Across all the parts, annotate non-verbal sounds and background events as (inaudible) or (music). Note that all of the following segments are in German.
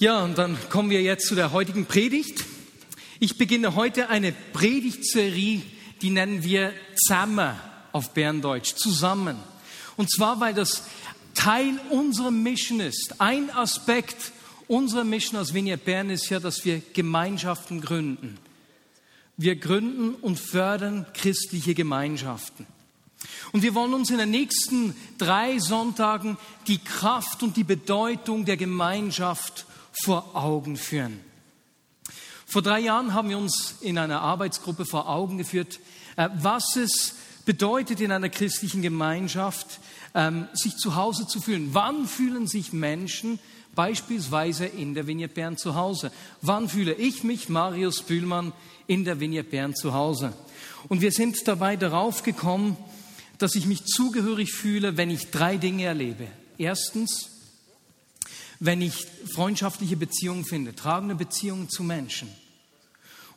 Ja, und dann kommen wir jetzt zu der heutigen Predigt. Ich beginne heute eine Predigtserie, die nennen wir Zusammen auf Berndeutsch, zusammen. Und zwar, weil das Teil unserer Mission ist. Ein Aspekt unserer Mission als Vineyard Bern ist ja, dass wir Gemeinschaften gründen. Wir gründen und fördern christliche Gemeinschaften. Und wir wollen uns in den nächsten drei Sonntagen die Kraft und die Bedeutung der Gemeinschaft vor Augen führen. Vor drei Jahren haben wir uns in einer Arbeitsgruppe vor Augen geführt, äh, was es bedeutet in einer christlichen Gemeinschaft, ähm, sich zu Hause zu fühlen. Wann fühlen sich Menschen beispielsweise in der Vignette Bern zu Hause? Wann fühle ich mich, Marius Bühlmann, in der Vignette Bern zu Hause? Und wir sind dabei darauf gekommen, dass ich mich zugehörig fühle, wenn ich drei Dinge erlebe. Erstens, wenn ich freundschaftliche Beziehungen finde, tragende Beziehungen zu Menschen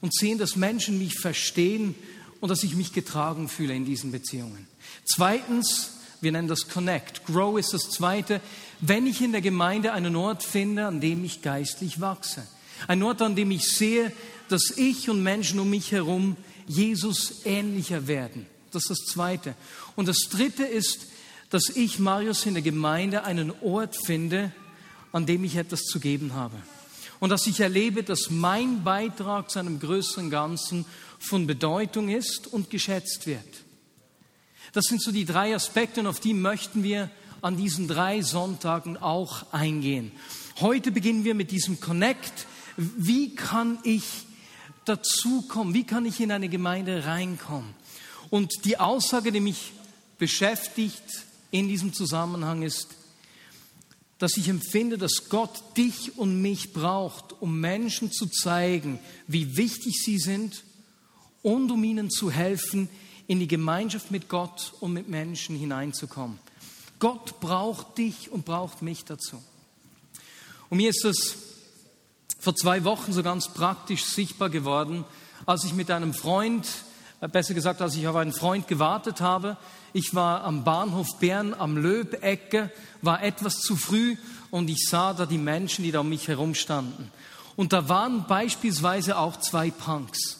und sehen, dass Menschen mich verstehen und dass ich mich getragen fühle in diesen Beziehungen. Zweitens, wir nennen das Connect. Grow ist das Zweite, wenn ich in der Gemeinde einen Ort finde, an dem ich geistlich wachse. Ein Ort, an dem ich sehe, dass ich und Menschen um mich herum Jesus ähnlicher werden. Das ist das Zweite. Und das Dritte ist, dass ich, Marius, in der Gemeinde einen Ort finde, an dem ich etwas zu geben habe. Und dass ich erlebe, dass mein Beitrag zu einem größeren Ganzen von Bedeutung ist und geschätzt wird. Das sind so die drei Aspekte und auf die möchten wir an diesen drei Sonntagen auch eingehen. Heute beginnen wir mit diesem Connect. Wie kann ich dazukommen? Wie kann ich in eine Gemeinde reinkommen? Und die Aussage, die mich beschäftigt in diesem Zusammenhang ist, dass ich empfinde, dass Gott dich und mich braucht, um Menschen zu zeigen, wie wichtig sie sind und um ihnen zu helfen, in die Gemeinschaft mit Gott und mit Menschen hineinzukommen. Gott braucht dich und braucht mich dazu. Und mir ist es vor zwei Wochen so ganz praktisch sichtbar geworden, als ich mit einem Freund, besser gesagt, als ich auf einen Freund gewartet habe, ich war am Bahnhof Bern am Löbecke, war etwas zu früh und ich sah da die Menschen, die da um mich herum standen. Und da waren beispielsweise auch zwei Punks.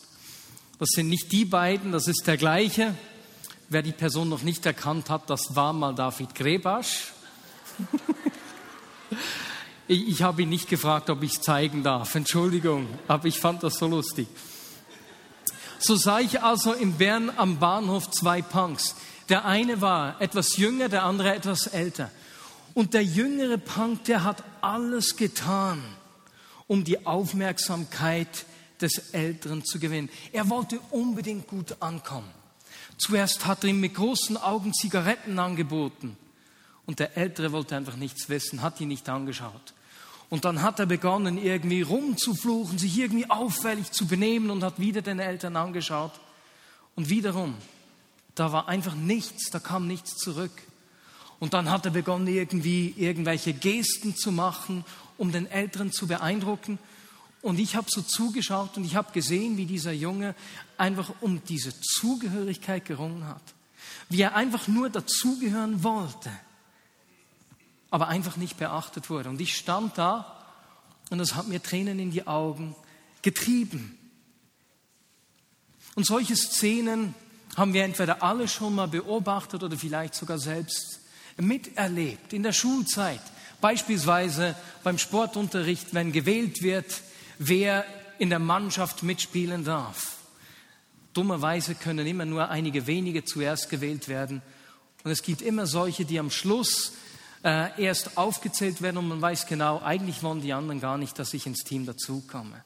Das sind nicht die beiden, das ist der gleiche. Wer die Person noch nicht erkannt hat, das war mal David Grebasch. (laughs) ich, ich habe ihn nicht gefragt, ob ich es zeigen darf. Entschuldigung, aber ich fand das so lustig. So sah ich also in Bern am Bahnhof zwei Punks. Der eine war etwas jünger, der andere etwas älter. Und der jüngere Punk, der hat alles getan, um die Aufmerksamkeit des Älteren zu gewinnen. Er wollte unbedingt gut ankommen. Zuerst hat er ihm mit großen Augen Zigaretten angeboten. Und der Ältere wollte einfach nichts wissen, hat ihn nicht angeschaut. Und dann hat er begonnen, irgendwie rumzufluchen, sich irgendwie auffällig zu benehmen und hat wieder den Eltern angeschaut. Und wiederum da war einfach nichts, da kam nichts zurück. Und dann hat er begonnen, irgendwie irgendwelche Gesten zu machen, um den Älteren zu beeindrucken. Und ich habe so zugeschaut und ich habe gesehen, wie dieser Junge einfach um diese Zugehörigkeit gerungen hat. Wie er einfach nur dazugehören wollte, aber einfach nicht beachtet wurde. Und ich stand da und das hat mir Tränen in die Augen getrieben. Und solche Szenen haben wir entweder alle schon mal beobachtet oder vielleicht sogar selbst miterlebt in der Schulzeit. Beispielsweise beim Sportunterricht, wenn gewählt wird, wer in der Mannschaft mitspielen darf. Dummerweise können immer nur einige wenige zuerst gewählt werden. Und es gibt immer solche, die am Schluss äh, erst aufgezählt werden und man weiß genau, eigentlich wollen die anderen gar nicht, dass ich ins Team dazukomme.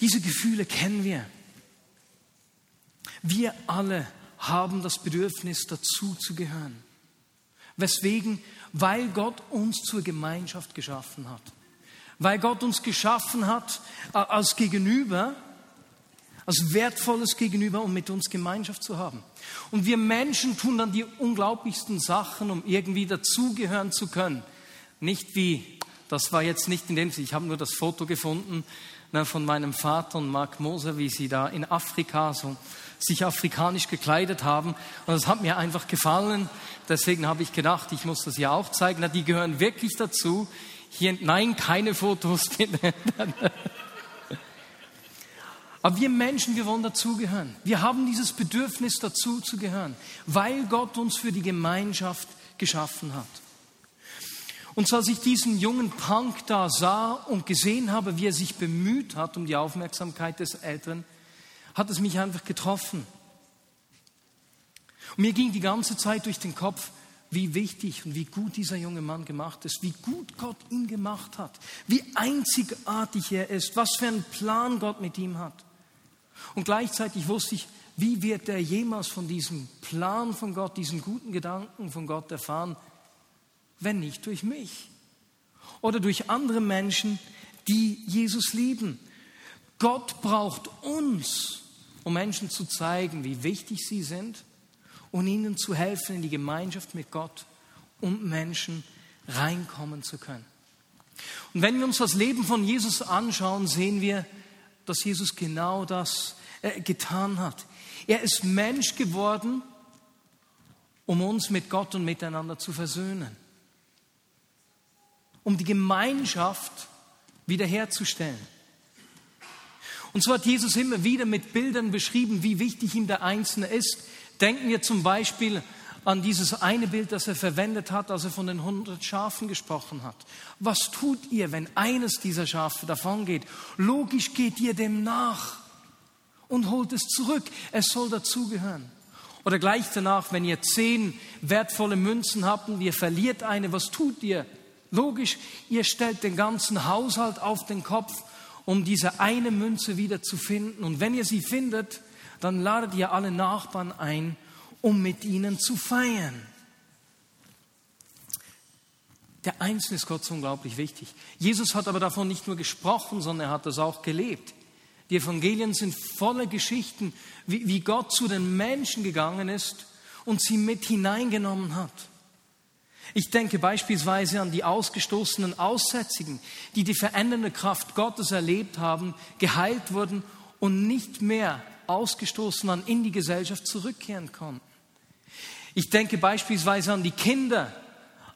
Diese Gefühle kennen wir. Wir alle haben das Bedürfnis, dazu zu gehören. Weswegen? Weil Gott uns zur Gemeinschaft geschaffen hat. Weil Gott uns geschaffen hat äh, als Gegenüber, als wertvolles Gegenüber, um mit uns Gemeinschaft zu haben. Und wir Menschen tun dann die unglaublichsten Sachen, um irgendwie dazugehören zu können. Nicht wie, das war jetzt nicht in dem Sinne, ich habe nur das Foto gefunden ne, von meinem Vater und Mark Moser, wie sie da in Afrika so sich afrikanisch gekleidet haben. Und das hat mir einfach gefallen. Deswegen habe ich gedacht, ich muss das ja auch zeigen. Na, die gehören wirklich dazu. hier, nein, keine Fotos. (laughs) Aber wir Menschen, wir wollen dazugehören. Wir haben dieses Bedürfnis, dazu zu gehören, weil Gott uns für die Gemeinschaft geschaffen hat. Und als ich diesen jungen Punk da sah und gesehen habe, wie er sich bemüht hat um die Aufmerksamkeit des Älteren, hat es mich einfach getroffen. Und mir ging die ganze Zeit durch den Kopf, wie wichtig und wie gut dieser junge Mann gemacht ist, wie gut Gott ihn gemacht hat, wie einzigartig er ist, was für einen Plan Gott mit ihm hat. Und gleichzeitig wusste ich, wie wird er jemals von diesem Plan von Gott, diesen guten Gedanken von Gott erfahren, wenn nicht durch mich oder durch andere Menschen, die Jesus lieben. Gott braucht uns, um Menschen zu zeigen, wie wichtig sie sind und ihnen zu helfen, in die Gemeinschaft mit Gott um Menschen reinkommen zu können. Und wenn wir uns das Leben von Jesus anschauen, sehen wir, dass Jesus genau das äh, getan hat. Er ist Mensch geworden, um uns mit Gott und miteinander zu versöhnen, um die Gemeinschaft wiederherzustellen. Und so hat Jesus immer wieder mit Bildern beschrieben, wie wichtig ihm der Einzelne ist. Denken wir zum Beispiel an dieses eine Bild, das er verwendet hat, als er von den hundert Schafen gesprochen hat. Was tut ihr, wenn eines dieser Schafe davongeht? Logisch geht ihr dem nach und holt es zurück. Es soll dazugehören. Oder gleich danach, wenn ihr zehn wertvolle Münzen habt und ihr verliert eine, was tut ihr? Logisch, ihr stellt den ganzen Haushalt auf den Kopf, um diese eine Münze wieder zu finden. Und wenn ihr sie findet, dann ladet ihr alle Nachbarn ein, um mit ihnen zu feiern. Der Einzelne ist Gott so unglaublich wichtig. Jesus hat aber davon nicht nur gesprochen, sondern er hat das auch gelebt. Die Evangelien sind voller Geschichten, wie, wie Gott zu den Menschen gegangen ist und sie mit hineingenommen hat. Ich denke beispielsweise an die ausgestoßenen Aussätzigen, die die verändernde Kraft Gottes erlebt haben, geheilt wurden und nicht mehr ausgestoßen waren, in die Gesellschaft zurückkehren konnten. Ich denke beispielsweise an die Kinder,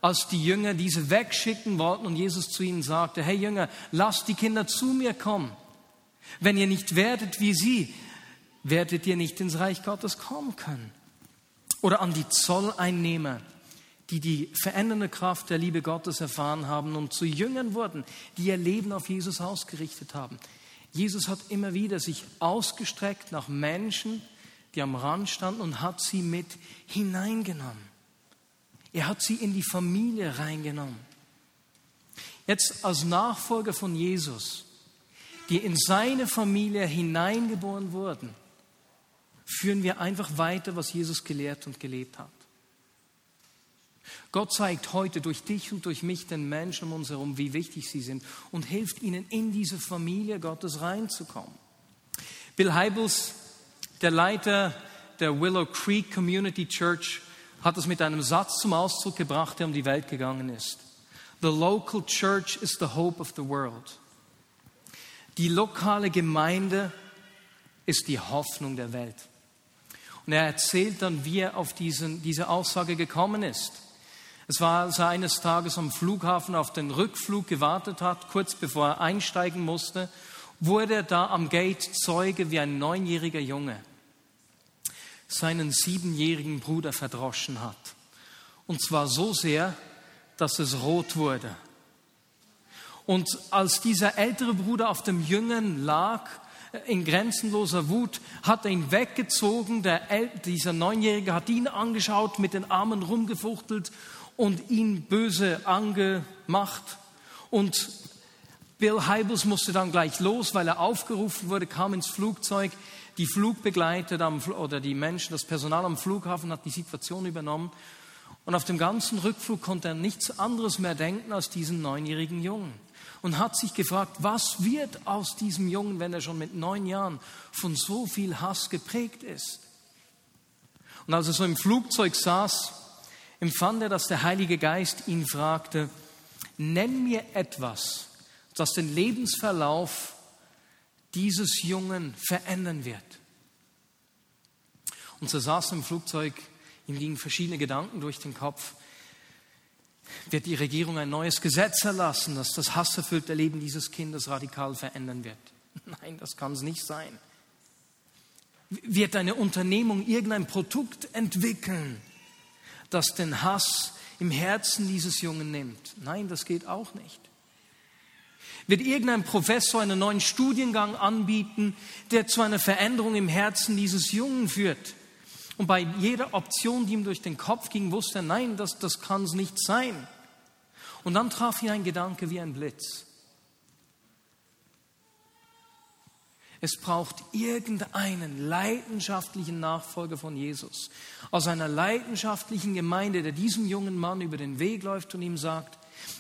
als die Jünger diese wegschicken wollten und Jesus zu ihnen sagte, hey Jünger, lasst die Kinder zu mir kommen. Wenn ihr nicht werdet wie sie, werdet ihr nicht ins Reich Gottes kommen können. Oder an die Zolleinnehmer, die die verändernde Kraft der Liebe Gottes erfahren haben und zu Jüngern wurden, die ihr Leben auf Jesus ausgerichtet haben. Jesus hat immer wieder sich ausgestreckt nach Menschen, die am Rand standen und hat sie mit hineingenommen. Er hat sie in die Familie reingenommen. Jetzt als Nachfolger von Jesus, die in seine Familie hineingeboren wurden, führen wir einfach weiter, was Jesus gelehrt und gelebt hat. Gott zeigt heute durch dich und durch mich den Menschen um uns herum, wie wichtig sie sind und hilft ihnen, in diese Familie Gottes reinzukommen. Bill Heibels, der Leiter der Willow Creek Community Church, hat es mit einem Satz zum Ausdruck gebracht, der um die Welt gegangen ist. The local church is the hope of the world. Die lokale Gemeinde ist die Hoffnung der Welt. Und er erzählt dann, wie er auf diesen, diese Aussage gekommen ist. Es war, als er eines Tages am Flughafen auf den Rückflug gewartet hat, kurz bevor er einsteigen musste, wurde er da am Gate Zeuge, wie ein neunjähriger Junge seinen siebenjährigen Bruder verdroschen hat. Und zwar so sehr, dass es rot wurde. Und als dieser ältere Bruder auf dem Jüngern lag, in grenzenloser Wut, hat er ihn weggezogen. Der, dieser Neunjährige hat ihn angeschaut, mit den Armen rumgefuchtelt und ihn böse angemacht. Und Bill Heibels musste dann gleich los, weil er aufgerufen wurde, kam ins Flugzeug. Die Flugbegleiter oder die Menschen, das Personal am Flughafen hat die Situation übernommen. Und auf dem ganzen Rückflug konnte er nichts anderes mehr denken als diesen neunjährigen Jungen. Und hat sich gefragt, was wird aus diesem Jungen, wenn er schon mit neun Jahren von so viel Hass geprägt ist. Und als er so im Flugzeug saß, empfand er, dass der Heilige Geist ihn fragte, nenn mir etwas, das den Lebensverlauf dieses Jungen verändern wird. Und so saß er im Flugzeug, ihm gingen verschiedene Gedanken durch den Kopf. wird die Regierung ein neues Gesetz erlassen, das das hasserfüllte Leben dieses Kindes radikal verändern wird. (laughs) Nein, das kann es nicht sein. Wird eine Unternehmung irgendein Produkt entwickeln, das den Hass im Herzen dieses Jungen nimmt? Nein, das geht auch nicht. Wird irgendein Professor einen neuen Studiengang anbieten, der zu einer Veränderung im Herzen dieses Jungen führt? Und bei jeder Option, die ihm durch den Kopf ging, wusste er, nein, das, das kann es nicht sein. Und dann traf ihn ein Gedanke wie ein Blitz. Es braucht irgendeinen leidenschaftlichen Nachfolger von Jesus aus einer leidenschaftlichen Gemeinde, der diesem jungen Mann über den Weg läuft und ihm sagt,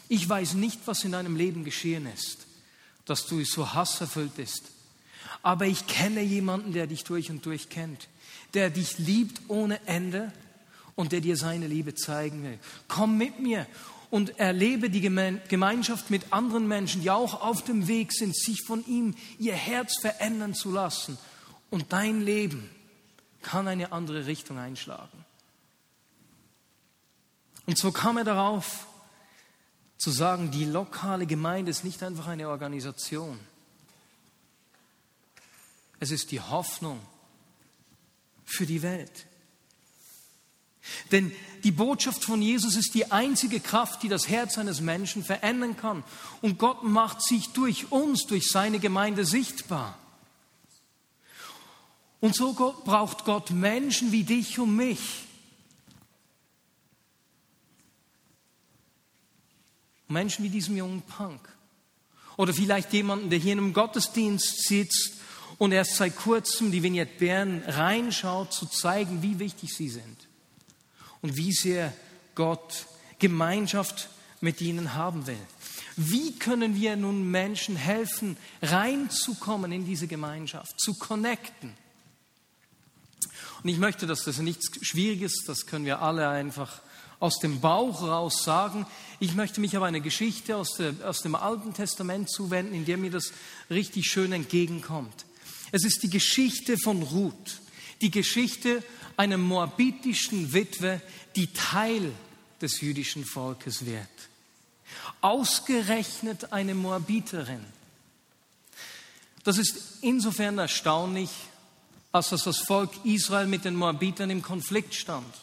ich weiß nicht, was in deinem Leben geschehen ist, dass du so hasserfüllt bist, aber ich kenne jemanden, der dich durch und durch kennt der dich liebt ohne Ende und der dir seine Liebe zeigen will. Komm mit mir und erlebe die Gemeinschaft mit anderen Menschen, die auch auf dem Weg sind, sich von ihm ihr Herz verändern zu lassen. Und dein Leben kann eine andere Richtung einschlagen. Und so kam er darauf, zu sagen, die lokale Gemeinde ist nicht einfach eine Organisation. Es ist die Hoffnung für die Welt. Denn die Botschaft von Jesus ist die einzige Kraft, die das Herz eines Menschen verändern kann. Und Gott macht sich durch uns, durch seine Gemeinde sichtbar. Und so braucht Gott Menschen wie dich und mich. Menschen wie diesem jungen Punk. Oder vielleicht jemanden, der hier in einem Gottesdienst sitzt und erst seit kurzem die Vignette Bern reinschaut, zu zeigen, wie wichtig sie sind und wie sehr Gott Gemeinschaft mit ihnen haben will. Wie können wir nun Menschen helfen, reinzukommen in diese Gemeinschaft, zu connecten? Und ich möchte, dass das nichts Schwieriges, das können wir alle einfach aus dem Bauch raus sagen. Ich möchte mich aber eine Geschichte aus, der, aus dem Alten Testament zuwenden, in der mir das richtig schön entgegenkommt. Es ist die Geschichte von Ruth, die Geschichte einer moabitischen Witwe, die Teil des jüdischen Volkes wird. Ausgerechnet eine Moabiterin. Das ist insofern erstaunlich, als dass das Volk Israel mit den Moabitern im Konflikt stand.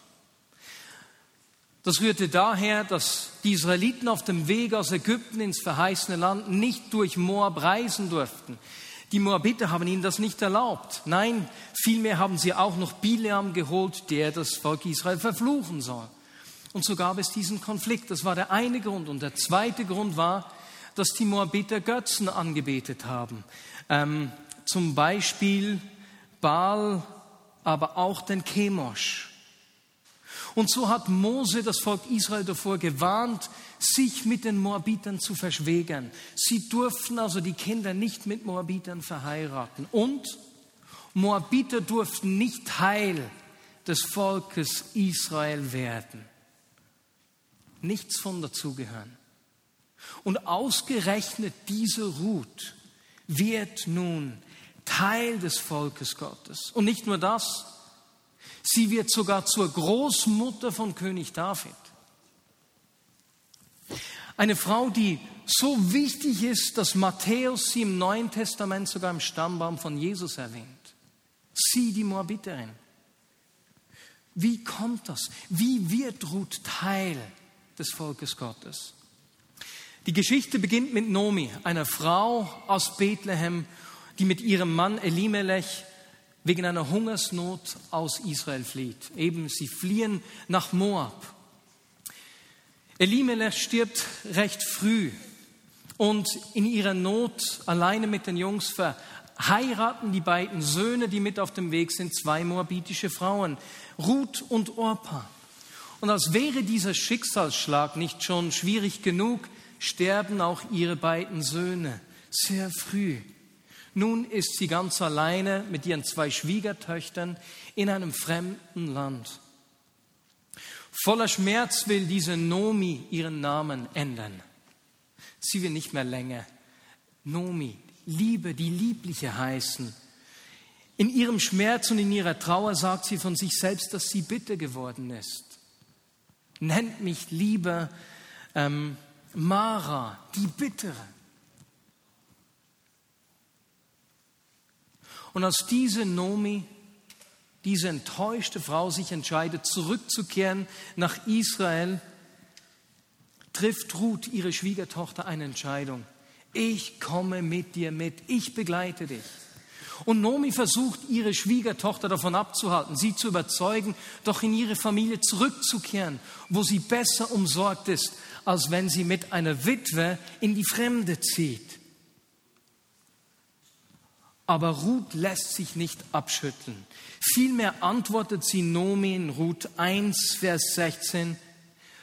Das rührte daher, dass die Israeliten auf dem Weg aus Ägypten ins verheißene Land nicht durch Moab reisen durften. Die Moabiter haben ihnen das nicht erlaubt. Nein, vielmehr haben sie auch noch Bileam geholt, der das Volk Israel verfluchen soll. Und so gab es diesen Konflikt. Das war der eine Grund. Und der zweite Grund war, dass die Moabiter Götzen angebetet haben. Ähm, zum Beispiel Baal, aber auch den Chemosh. Und so hat Mose das Volk Israel davor gewarnt, sich mit den Moabitern zu verschwägern. Sie durften also die Kinder nicht mit Moabitern verheiraten. Und Moabiter durften nicht Teil des Volkes Israel werden. Nichts von dazugehören. Und ausgerechnet diese Ruth wird nun Teil des Volkes Gottes. Und nicht nur das, sie wird sogar zur Großmutter von König David. Eine Frau, die so wichtig ist, dass Matthäus sie im Neuen Testament sogar im Stammbaum von Jesus erwähnt. Sie, die Moabiterin. Wie kommt das? Wie wird Ruth Teil des Volkes Gottes? Die Geschichte beginnt mit Nomi, einer Frau aus Bethlehem, die mit ihrem Mann Elimelech wegen einer Hungersnot aus Israel flieht. Eben, sie fliehen nach Moab. Elimelech stirbt recht früh und in ihrer Not alleine mit den Jungs verheiraten die beiden Söhne, die mit auf dem Weg sind, zwei moabitische Frauen, Ruth und Orpa. Und als wäre dieser Schicksalsschlag nicht schon schwierig genug, sterben auch ihre beiden Söhne sehr früh. Nun ist sie ganz alleine mit ihren zwei Schwiegertöchtern in einem fremden Land. Voller Schmerz will diese Nomi ihren Namen ändern. Sie will nicht mehr länger Nomi, Liebe, die Liebliche heißen. In ihrem Schmerz und in ihrer Trauer sagt sie von sich selbst, dass sie bitter geworden ist. Nennt mich lieber ähm, Mara, die Bittere. Und als diese Nomi, diese enttäuschte Frau sich entscheidet, zurückzukehren nach Israel, trifft Ruth, ihre Schwiegertochter, eine Entscheidung. Ich komme mit dir mit, ich begleite dich. Und Nomi versucht, ihre Schwiegertochter davon abzuhalten, sie zu überzeugen, doch in ihre Familie zurückzukehren, wo sie besser umsorgt ist, als wenn sie mit einer Witwe in die Fremde zieht. Aber Ruth lässt sich nicht abschütteln. Vielmehr antwortet sie Nomi Ruth 1, Vers 16,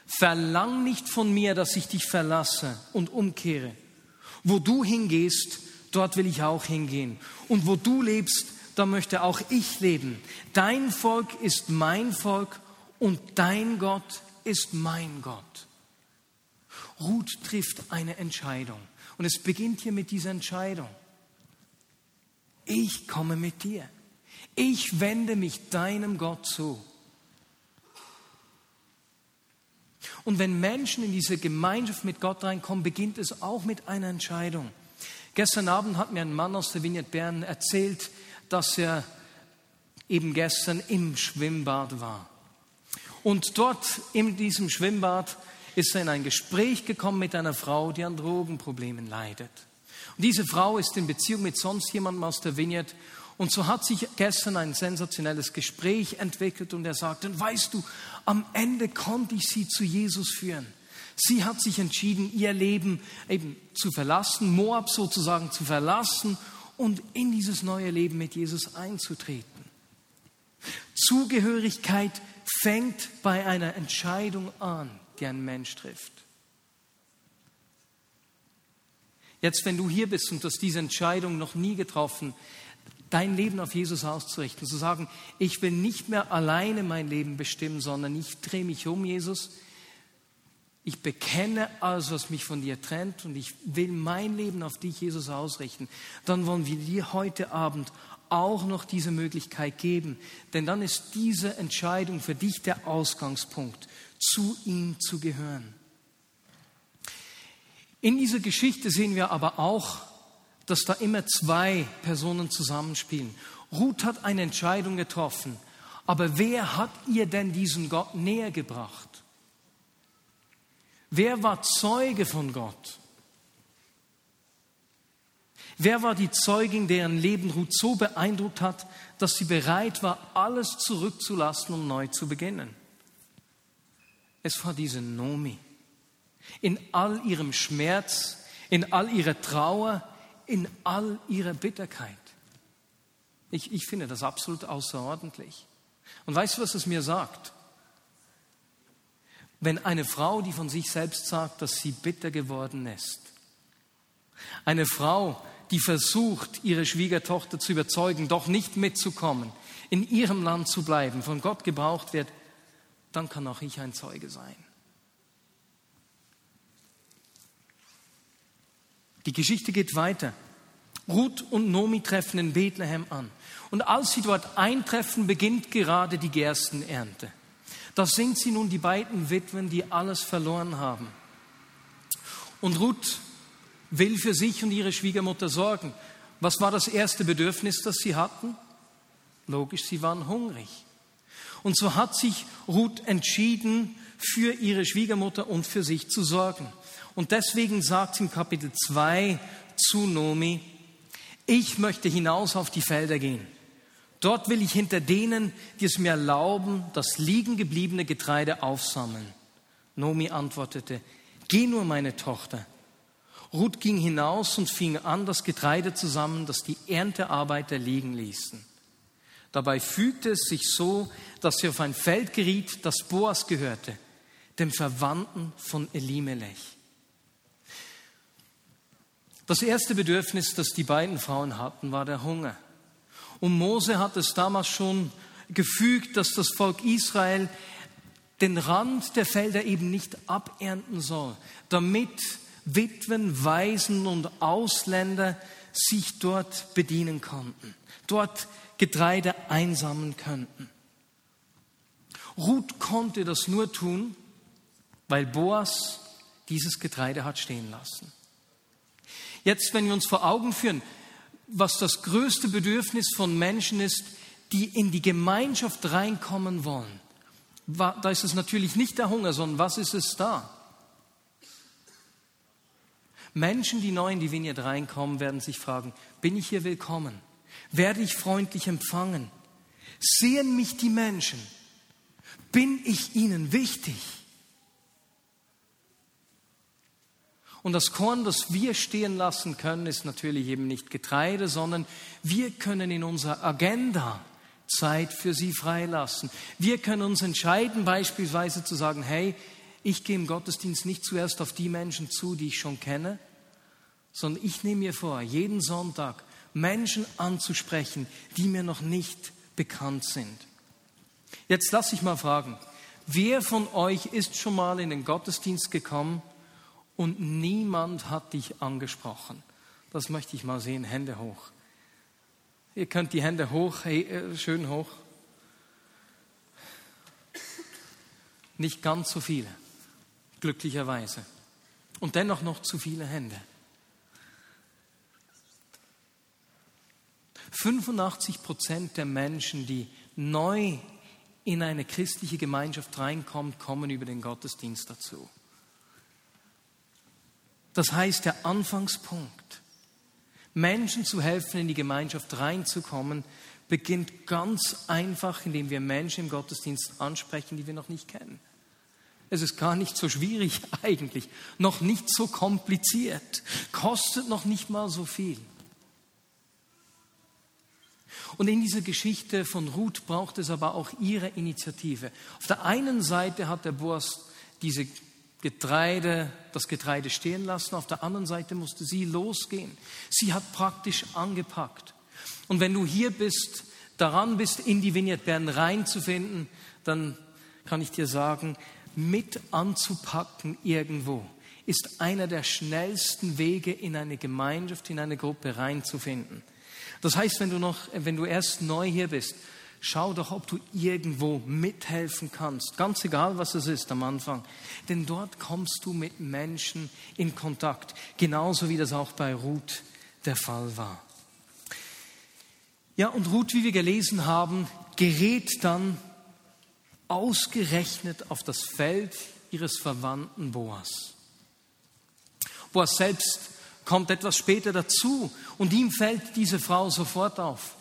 Verlang nicht von mir, dass ich dich verlasse und umkehre. Wo du hingehst, dort will ich auch hingehen. Und wo du lebst, da möchte auch ich leben. Dein Volk ist mein Volk und dein Gott ist mein Gott. Ruth trifft eine Entscheidung. Und es beginnt hier mit dieser Entscheidung. Ich komme mit dir. Ich wende mich deinem Gott zu. Und wenn Menschen in diese Gemeinschaft mit Gott reinkommen, beginnt es auch mit einer Entscheidung. Gestern Abend hat mir ein Mann aus der Vignette Bern erzählt, dass er eben gestern im Schwimmbad war. Und dort in diesem Schwimmbad ist er in ein Gespräch gekommen mit einer Frau, die an Drogenproblemen leidet. Und diese Frau ist in Beziehung mit sonst jemandem aus der Vignette. Und so hat sich gestern ein sensationelles Gespräch entwickelt und er sagte, weißt du, am Ende konnte ich sie zu Jesus führen. Sie hat sich entschieden, ihr Leben eben zu verlassen, Moab sozusagen zu verlassen und in dieses neue Leben mit Jesus einzutreten. Zugehörigkeit fängt bei einer Entscheidung an, die ein Mensch trifft. Jetzt, wenn du hier bist und hast diese Entscheidung noch nie getroffen, dein Leben auf Jesus auszurichten, zu sagen, ich will nicht mehr alleine mein Leben bestimmen, sondern ich drehe mich um, Jesus, ich bekenne alles, was mich von dir trennt und ich will mein Leben auf dich, Jesus, ausrichten, dann wollen wir dir heute Abend auch noch diese Möglichkeit geben. Denn dann ist diese Entscheidung für dich der Ausgangspunkt, zu ihm zu gehören. In dieser Geschichte sehen wir aber auch, dass da immer zwei Personen zusammenspielen. Ruth hat eine Entscheidung getroffen, aber wer hat ihr denn diesen Gott näher gebracht? Wer war Zeuge von Gott? Wer war die Zeugin, deren Leben Ruth so beeindruckt hat, dass sie bereit war, alles zurückzulassen, um neu zu beginnen? Es war diese Nomi. In all ihrem Schmerz, in all ihrer Trauer, in all ihrer Bitterkeit. Ich, ich finde das absolut außerordentlich. Und weißt du, was es mir sagt? Wenn eine Frau, die von sich selbst sagt, dass sie bitter geworden ist, eine Frau, die versucht, ihre Schwiegertochter zu überzeugen, doch nicht mitzukommen, in ihrem Land zu bleiben, von Gott gebraucht wird, dann kann auch ich ein Zeuge sein. Die Geschichte geht weiter. Ruth und Nomi treffen in Bethlehem an. Und als sie dort eintreffen, beginnt gerade die Gerstenernte. Das sind sie nun die beiden Witwen, die alles verloren haben. Und Ruth will für sich und ihre Schwiegermutter sorgen. Was war das erste Bedürfnis, das sie hatten? Logisch, sie waren hungrig. Und so hat sich Ruth entschieden, für ihre Schwiegermutter und für sich zu sorgen. Und deswegen sagt sie im Kapitel 2 zu Nomi, ich möchte hinaus auf die Felder gehen. Dort will ich hinter denen, die es mir erlauben, das liegen gebliebene Getreide aufsammeln. Nomi antwortete, geh nur, meine Tochter. Ruth ging hinaus und fing an, das Getreide zusammen, das die Erntearbeiter liegen ließen. Dabei fügte es sich so, dass sie auf ein Feld geriet, das Boas gehörte, dem Verwandten von Elimelech. Das erste Bedürfnis, das die beiden Frauen hatten, war der Hunger. Und Mose hat es damals schon gefügt, dass das Volk Israel den Rand der Felder eben nicht abernten soll, damit Witwen, Waisen und Ausländer sich dort bedienen konnten, dort Getreide einsammeln könnten. Ruth konnte das nur tun, weil Boas dieses Getreide hat stehen lassen. Jetzt, wenn wir uns vor Augen führen, was das größte Bedürfnis von Menschen ist, die in die Gemeinschaft reinkommen wollen, da ist es natürlich nicht der Hunger, sondern was ist es da? Menschen, die neu in die Vignette reinkommen, werden sich fragen, bin ich hier willkommen? Werde ich freundlich empfangen? Sehen mich die Menschen? Bin ich ihnen wichtig? Und das Korn, das wir stehen lassen können, ist natürlich eben nicht Getreide, sondern wir können in unserer Agenda Zeit für sie freilassen. Wir können uns entscheiden, beispielsweise zu sagen, hey, ich gehe im Gottesdienst nicht zuerst auf die Menschen zu, die ich schon kenne, sondern ich nehme mir vor, jeden Sonntag Menschen anzusprechen, die mir noch nicht bekannt sind. Jetzt lasse ich mal fragen, wer von euch ist schon mal in den Gottesdienst gekommen und niemand hat dich angesprochen? Das möchte ich mal sehen, Hände hoch. Ihr könnt die Hände hoch, hey, äh, schön hoch. Nicht ganz so viele, glücklicherweise. Und dennoch noch zu viele Hände. 85 Prozent der Menschen, die neu in eine christliche Gemeinschaft reinkommen, kommen über den Gottesdienst dazu. Das heißt, der Anfangspunkt, Menschen zu helfen, in die Gemeinschaft reinzukommen, beginnt ganz einfach, indem wir Menschen im Gottesdienst ansprechen, die wir noch nicht kennen. Es ist gar nicht so schwierig (laughs) eigentlich, noch nicht so kompliziert, kostet noch nicht mal so viel. Und in dieser Geschichte von Ruth braucht es aber auch ihre Initiative. Auf der einen Seite hat der Boas diese Getreide, das Getreide stehen lassen, auf der anderen Seite musste sie losgehen. Sie hat praktisch angepackt. Und wenn du hier bist, daran bist, in die Vignette Bern reinzufinden, dann kann ich dir sagen, mit anzupacken irgendwo ist einer der schnellsten Wege, in eine Gemeinschaft, in eine Gruppe reinzufinden. Das heißt, wenn du noch, wenn du erst neu hier bist, schau doch, ob du irgendwo mithelfen kannst. Ganz egal, was es ist am Anfang. Denn dort kommst du mit Menschen in Kontakt. Genauso wie das auch bei Ruth der Fall war. Ja, und Ruth, wie wir gelesen haben, gerät dann ausgerechnet auf das Feld ihres Verwandten Boas. Boas selbst kommt etwas später dazu und ihm fällt diese Frau sofort auf.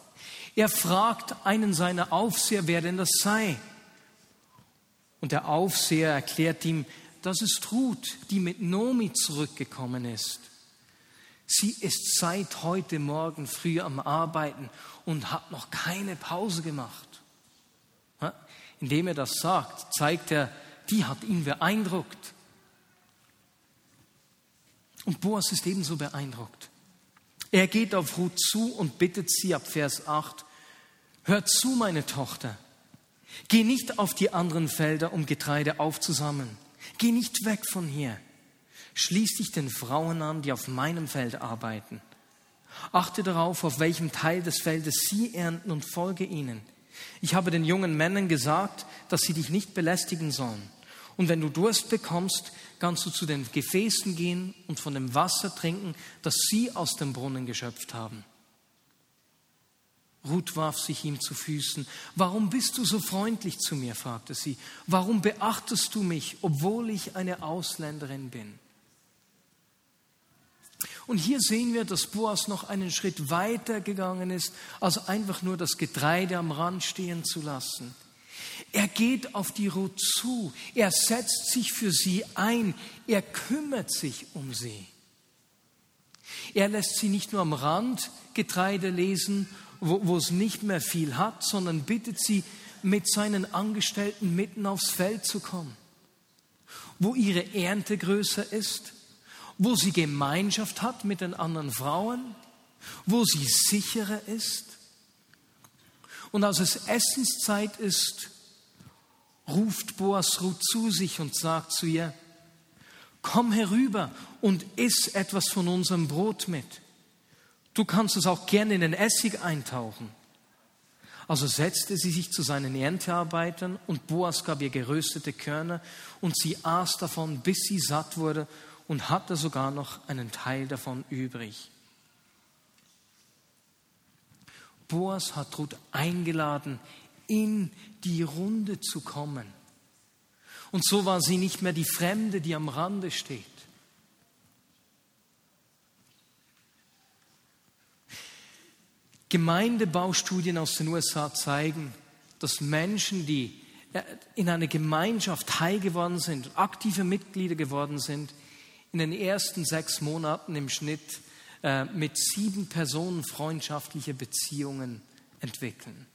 Er fragt einen seiner Aufseher, wer denn das sei. Und der Aufseher erklärt ihm, das ist Ruth, die mit Nomi zurückgekommen ist. Sie ist seit heute Morgen früh am Arbeiten und hat noch keine Pause gemacht. Indem er das sagt, zeigt er, die hat ihn beeindruckt. Und Boas ist ebenso beeindruckt. Er geht auf Ruth zu und bittet sie ab Vers 8, Hör zu, meine Tochter, geh nicht auf die anderen Felder, um Getreide aufzusammeln. Geh nicht weg von hier. Schließ dich den Frauen an, die auf meinem Feld arbeiten. Achte darauf, auf welchem Teil des Feldes sie ernten und folge ihnen. Ich habe den jungen Männern gesagt, dass sie dich nicht belästigen sollen. Und wenn du Durst bekommst, kannst du zu den Gefäßen gehen und von dem Wasser trinken, das sie aus dem Brunnen geschöpft haben. Ruth warf sich ihm zu Füßen. Warum bist du so freundlich zu mir? fragte sie. Warum beachtest du mich, obwohl ich eine Ausländerin bin? Und hier sehen wir, dass Boas noch einen Schritt weiter gegangen ist, als einfach nur das Getreide am Rand stehen zu lassen. Er geht auf die Ruth zu, er setzt sich für sie ein, er kümmert sich um sie. Er lässt sie nicht nur am Rand Getreide lesen, wo, es nicht mehr viel hat, sondern bittet sie, mit seinen Angestellten mitten aufs Feld zu kommen, wo ihre Ernte größer ist, wo sie Gemeinschaft hat mit den anderen Frauen, wo sie sicherer ist. Und als es Essenszeit ist, ruft Boas Ruth zu sich und sagt zu ihr, komm herüber und iss etwas von unserem Brot mit. Du kannst es auch gerne in den Essig eintauchen. Also setzte sie sich zu seinen Erntearbeitern und Boas gab ihr geröstete Körner und sie aß davon, bis sie satt wurde und hatte sogar noch einen Teil davon übrig. Boas hat Ruth eingeladen, in die Runde zu kommen. Und so war sie nicht mehr die Fremde, die am Rande steht. Gemeindebaustudien aus den USA zeigen, dass Menschen, die äh, in einer Gemeinschaft heil geworden sind, aktive Mitglieder geworden sind, in den ersten sechs Monaten im Schnitt äh, mit sieben Personen freundschaftliche Beziehungen entwickeln.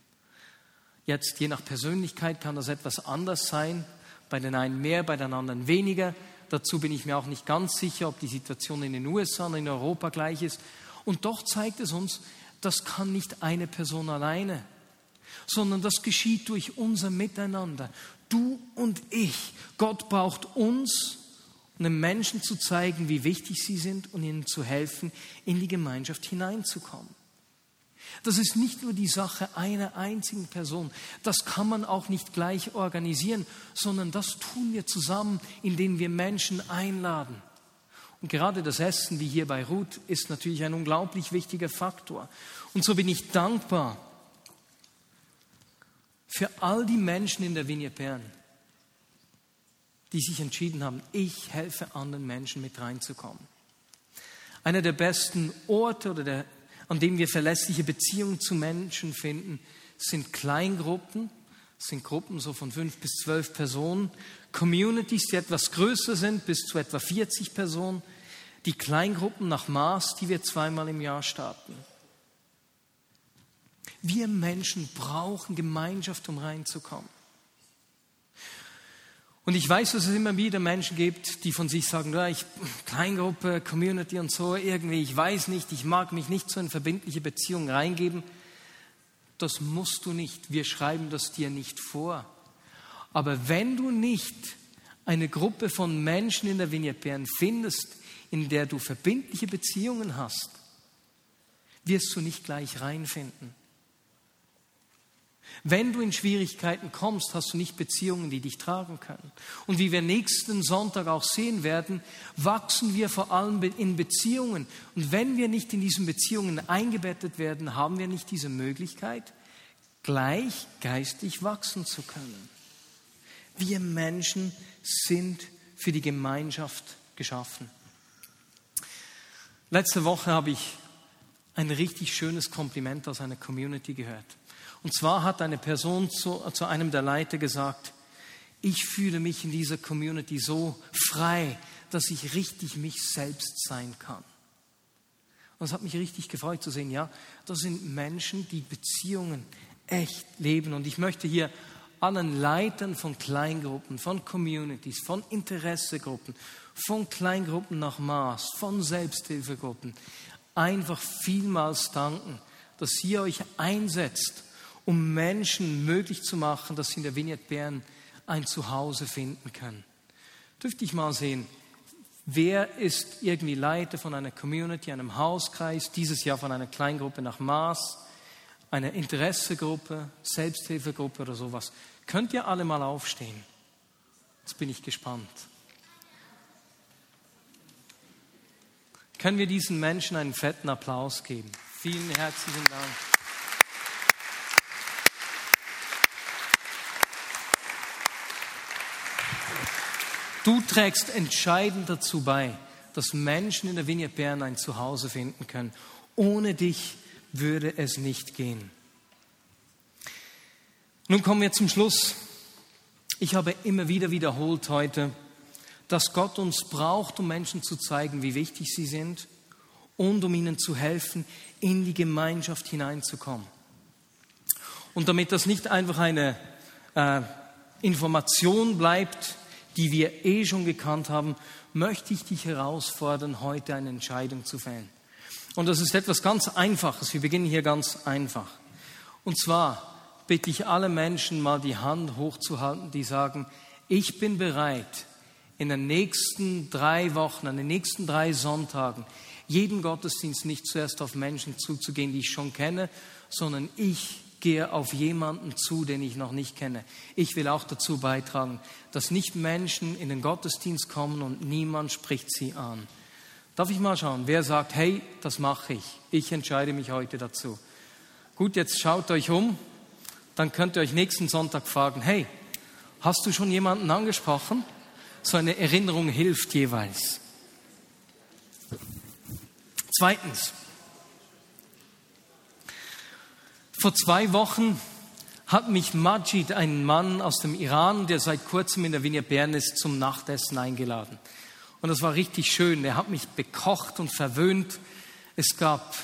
Jetzt, je nach Persönlichkeit, kann das etwas anders sein. Bei den einen mehr, bei den anderen weniger. Dazu bin ich mir auch nicht ganz sicher, ob die Situation in den USA und in Europa gleich ist. Und doch zeigt es uns, das kann nicht eine Person alleine, sondern das geschieht durch unser Miteinander. Du und ich. Gott braucht uns, um den Menschen zu zeigen, wie wichtig sie sind und ihnen zu helfen, in die Gemeinschaft hineinzukommen. Das ist nicht nur die Sache einer einzigen Person. Das kann man auch nicht gleich organisieren, sondern das tun wir zusammen, indem wir Menschen einladen. Und gerade das Essen, wie hier bei Ruth, ist natürlich ein unglaublich wichtiger Faktor. Und so bin ich dankbar für all die Menschen in der Vinie Bern, die sich entschieden haben, ich helfe anderen Menschen mit reinzukommen. Einer der besten Orte, oder der, an dem wir verlässliche Beziehungen zu Menschen finden, sind Kleingruppen, sind Gruppen so von fünf bis zwölf Personen, Communities, die etwas größer sind, bis zu etwa 40 Personen, die Kleingruppen nach Maß, die wir zweimal im Jahr starten. Wir Menschen brauchen Gemeinschaft, um reinzukommen. Und ich weiß, dass es immer wieder Menschen gibt, die von sich sagen, ja, ich, Kleingruppe, Community und so, irgendwie, ich weiß nicht, ich mag mich nicht so in verbindliche Beziehungen reingeben. Das musst du nicht. Wir schreiben das dir nicht vor. Aber wenn du nicht eine Gruppe von Menschen in der Vignette Bern findest, in der du verbindliche Beziehungen hast, wirst du nicht gleich reinfinden. Wenn du in Schwierigkeiten kommst, hast du nicht Beziehungen, die dich tragen können. Und wie wir nächsten Sonntag auch sehen werden, wachsen wir vor allem in Beziehungen. Und wenn wir nicht in diesen Beziehungen eingebettet werden, haben wir nicht diese Möglichkeit, gleich geistig wachsen zu können. Wir Menschen sind für die Gemeinschaft geschaffen. Letzte Woche habe ich ein richtig schönes Kompliment aus einer Community gehört. Und zwar hat eine Person zu, zu einem der Leiter gesagt, ich fühle mich in dieser Community so frei, dass ich richtig mich selbst sein kann. Und es hat mich richtig gefreut zu sehen, ja, das sind Menschen, die Beziehungen echt leben. Und ich möchte hier allen Leitern von Kleingruppen, von Communities, von Interessegruppen, von Kleingruppen nach Maß, von Selbsthilfegruppen einfach vielmals danken, dass ihr euch einsetzt, um Menschen möglich zu machen, dass sie in der Vignette Bern ein Zuhause finden können. Dürfte ich mal sehen, wer ist irgendwie Leiter von einer Community, einem Hauskreis, dieses Jahr von einer Kleingruppe nach Maß, einer Interessegruppe, Selbsthilfegruppe oder sowas. Könnt ihr alle mal aufstehen? Jetzt bin ich gespannt. Können wir diesen Menschen einen fetten Applaus geben? Vielen herzlichen Dank. Du trägst entscheidend dazu bei, dass Menschen in der Vignette Bern ein Zuhause finden können. Ohne dich würde es nicht gehen. Nun kommen wir zum Schluss. Ich habe immer wieder wiederholt heute, dass Gott uns braucht, um Menschen zu zeigen, wie wichtig sie sind und um ihnen zu helfen, in die Gemeinschaft hineinzukommen. Und damit das nicht einfach eine äh, Information bleibt, die wir eh schon gekannt haben, möchte ich dich herausfordern, heute eine Entscheidung zu fällen. Und das ist etwas ganz Einfaches. Wir beginnen hier ganz einfach. Und zwar bitte ich alle Menschen mal die Hand hochzuhalten, die sagen, ich bin bereit, in den nächsten drei Wochen, an den nächsten drei Sonntagen, jeden Gottesdienst nicht zuerst auf Menschen zuzugehen, die ich schon kenne, sondern ich gehe auf jemanden zu, den ich noch nicht kenne. Ich will auch dazu beitragen, dass nicht Menschen in den Gottesdienst kommen und niemand spricht sie an. Darf ich mal schauen, wer sagt, hey, das mache ich. Ich entscheide mich heute dazu. Gut, jetzt schaut euch um, dann könnt ihr euch nächsten Sonntag fragen, hey, hast du schon jemanden angesprochen? So eine Erinnerung hilft jeweils. Zweitens, vor zwei Wochen hat mich Majid, ein Mann aus dem Iran, der seit kurzem in der Vinia Bern ist, zum Nachtessen eingeladen. Und das war richtig schön. Er hat mich bekocht und verwöhnt. Es gab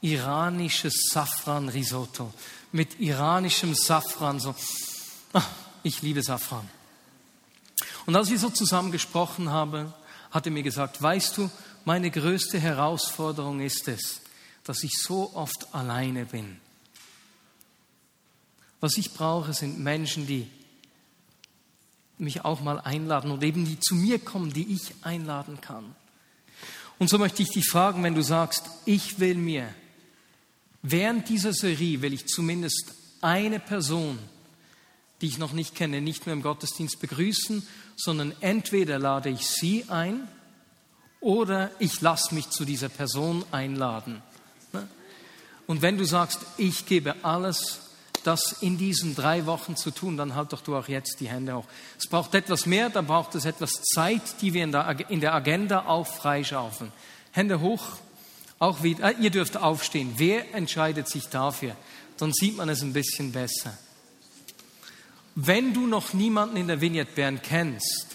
iranisches Safran-Risotto mit iranischem Safran. So, ach, ich liebe Safran. Und als wir so zusammen gesprochen haben, hat er mir gesagt, weißt du, meine größte Herausforderung ist es, dass ich so oft alleine bin. Was ich brauche, sind Menschen, die mich auch mal einladen oder eben die zu mir kommen, die ich einladen kann. Und so möchte ich dich fragen, wenn du sagst, ich will mir, während dieser Serie will ich zumindest eine Person, die ich noch nicht kenne, nicht nur im Gottesdienst begrüßen, sondern entweder lade ich sie ein oder ich lasse mich zu dieser Person einladen. Ne? Und wenn du sagst, ich gebe alles, das in diesen drei Wochen zu tun, dann halt doch du auch jetzt die Hände hoch. Es braucht etwas mehr, dann braucht es etwas Zeit, die wir in der, in der Agenda auch freischaufeln. Hände hoch, auch wieder, äh, ihr dürft aufstehen. Wer entscheidet sich dafür? Dann sieht man es ein bisschen besser. Wenn du noch niemanden in der Vignette Bern kennst,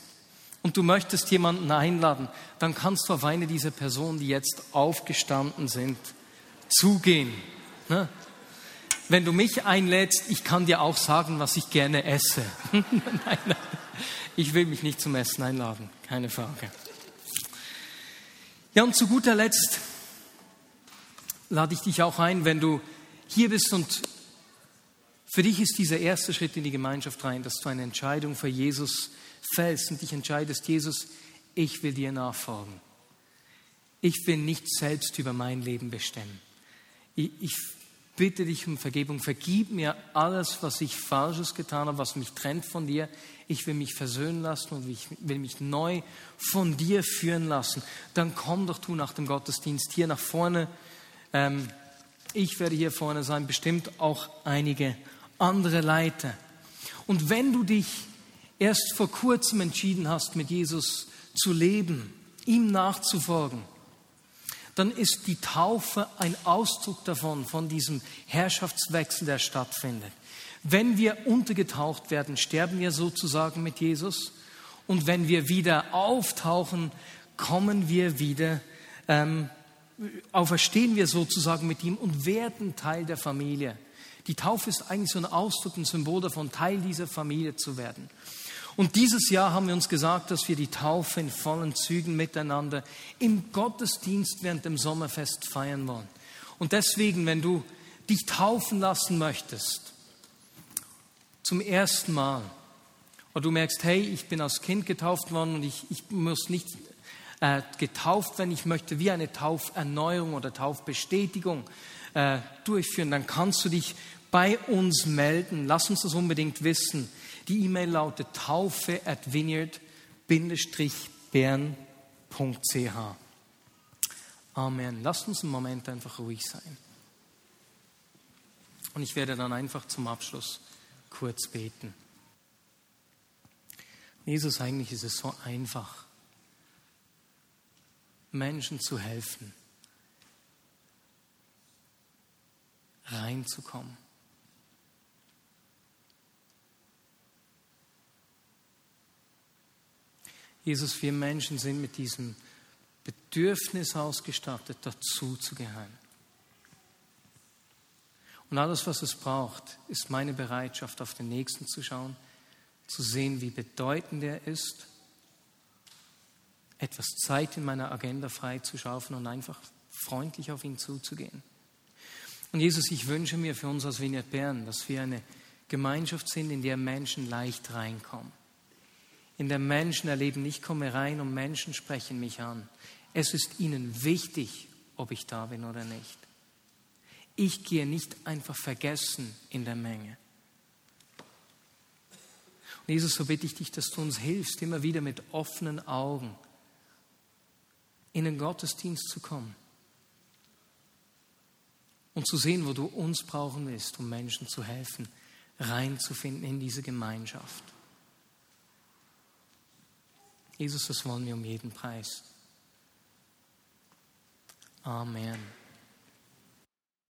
und du möchtest jemanden einladen, dann kannst du auf eine dieser Personen, die jetzt aufgestanden sind, zugehen. Ne? Wenn du mich einlädst, ich kann dir auch sagen, was ich gerne esse. (laughs) nein, nein, ich will mich nicht zum Essen einladen, keine Frage. Ja, und zu guter Letzt lade ich dich auch ein, wenn du hier bist und für dich ist dieser erste Schritt in die Gemeinschaft rein, dass du eine Entscheidung für Jesus fällst und dich entscheidest, Jesus, ich will dir nachfolgen. Ich will nicht selbst über mein Leben bestimmen. Ich, ich bitte dich um Vergebung. Vergib mir alles, was ich Falsches getan habe, was mich trennt von dir. Ich will mich versöhnen lassen und ich will mich neu von dir führen lassen. Dann komm doch du nach dem Gottesdienst hier nach vorne. Ähm, ich werde hier vorne sein, bestimmt auch einige andere Leiter. Und wenn du dich erst vor kurzem entschieden hast, mit Jesus zu leben, ihm nachzufolgen, dann ist die Taufe ein Ausdruck davon, von diesem Herrschaftswechsel, der stattfindet. Wenn wir untergetaucht werden, sterben wir sozusagen mit Jesus. Und wenn wir wieder auftauchen, kommen wir wieder, ähm, auferstehen wir sozusagen mit ihm und werden Teil der Familie. Die Taufe ist eigentlich so ein Ausdruck, ein Symbol davon, Teil dieser Familie zu werden. Und dieses Jahr haben wir uns gesagt, dass wir die Taufe in vollen Zügen miteinander im Gottesdienst während dem Sommerfest feiern wollen. Und deswegen, wenn du dich taufen lassen möchtest, zum ersten Mal, oder du merkst, hey, ich bin als Kind getauft worden und ich, ich muss nicht äh, getauft werden, ich möchte wie eine Tauferneuerung oder Taufbestätigung äh, durchführen, dann kannst du dich bei uns melden. Lass uns das unbedingt wissen. Die E-Mail lautet taufe at vineyard-bern.ch. Amen. Lasst uns einen Moment einfach ruhig sein. Und ich werde dann einfach zum Abschluss kurz beten. Jesus, eigentlich ist es so einfach, Menschen zu helfen, reinzukommen. Jesus, wir Menschen sind mit diesem Bedürfnis ausgestattet, dazu zu gehören. Und alles, was es braucht, ist meine Bereitschaft, auf den Nächsten zu schauen, zu sehen, wie bedeutend er ist, etwas Zeit in meiner Agenda freizuschaufeln und einfach freundlich auf ihn zuzugehen. Und Jesus, ich wünsche mir für uns als Vineyard Bern, dass wir eine Gemeinschaft sind, in der Menschen leicht reinkommen in der Menschen erleben, ich komme rein und Menschen sprechen mich an. Es ist ihnen wichtig, ob ich da bin oder nicht. ich gehe nicht einfach vergessen in der Menge. Und Jesus, so bitte ich dich, dass du uns hilfst, immer wieder mit offenen Augen in den Gottesdienst zu kommen und zu sehen, wo du uns brauchen willst, um Menschen zu helfen, reinzufinden in diese Gemeinschaft. Jesus, das wollen wir um jeden Preis. Amen.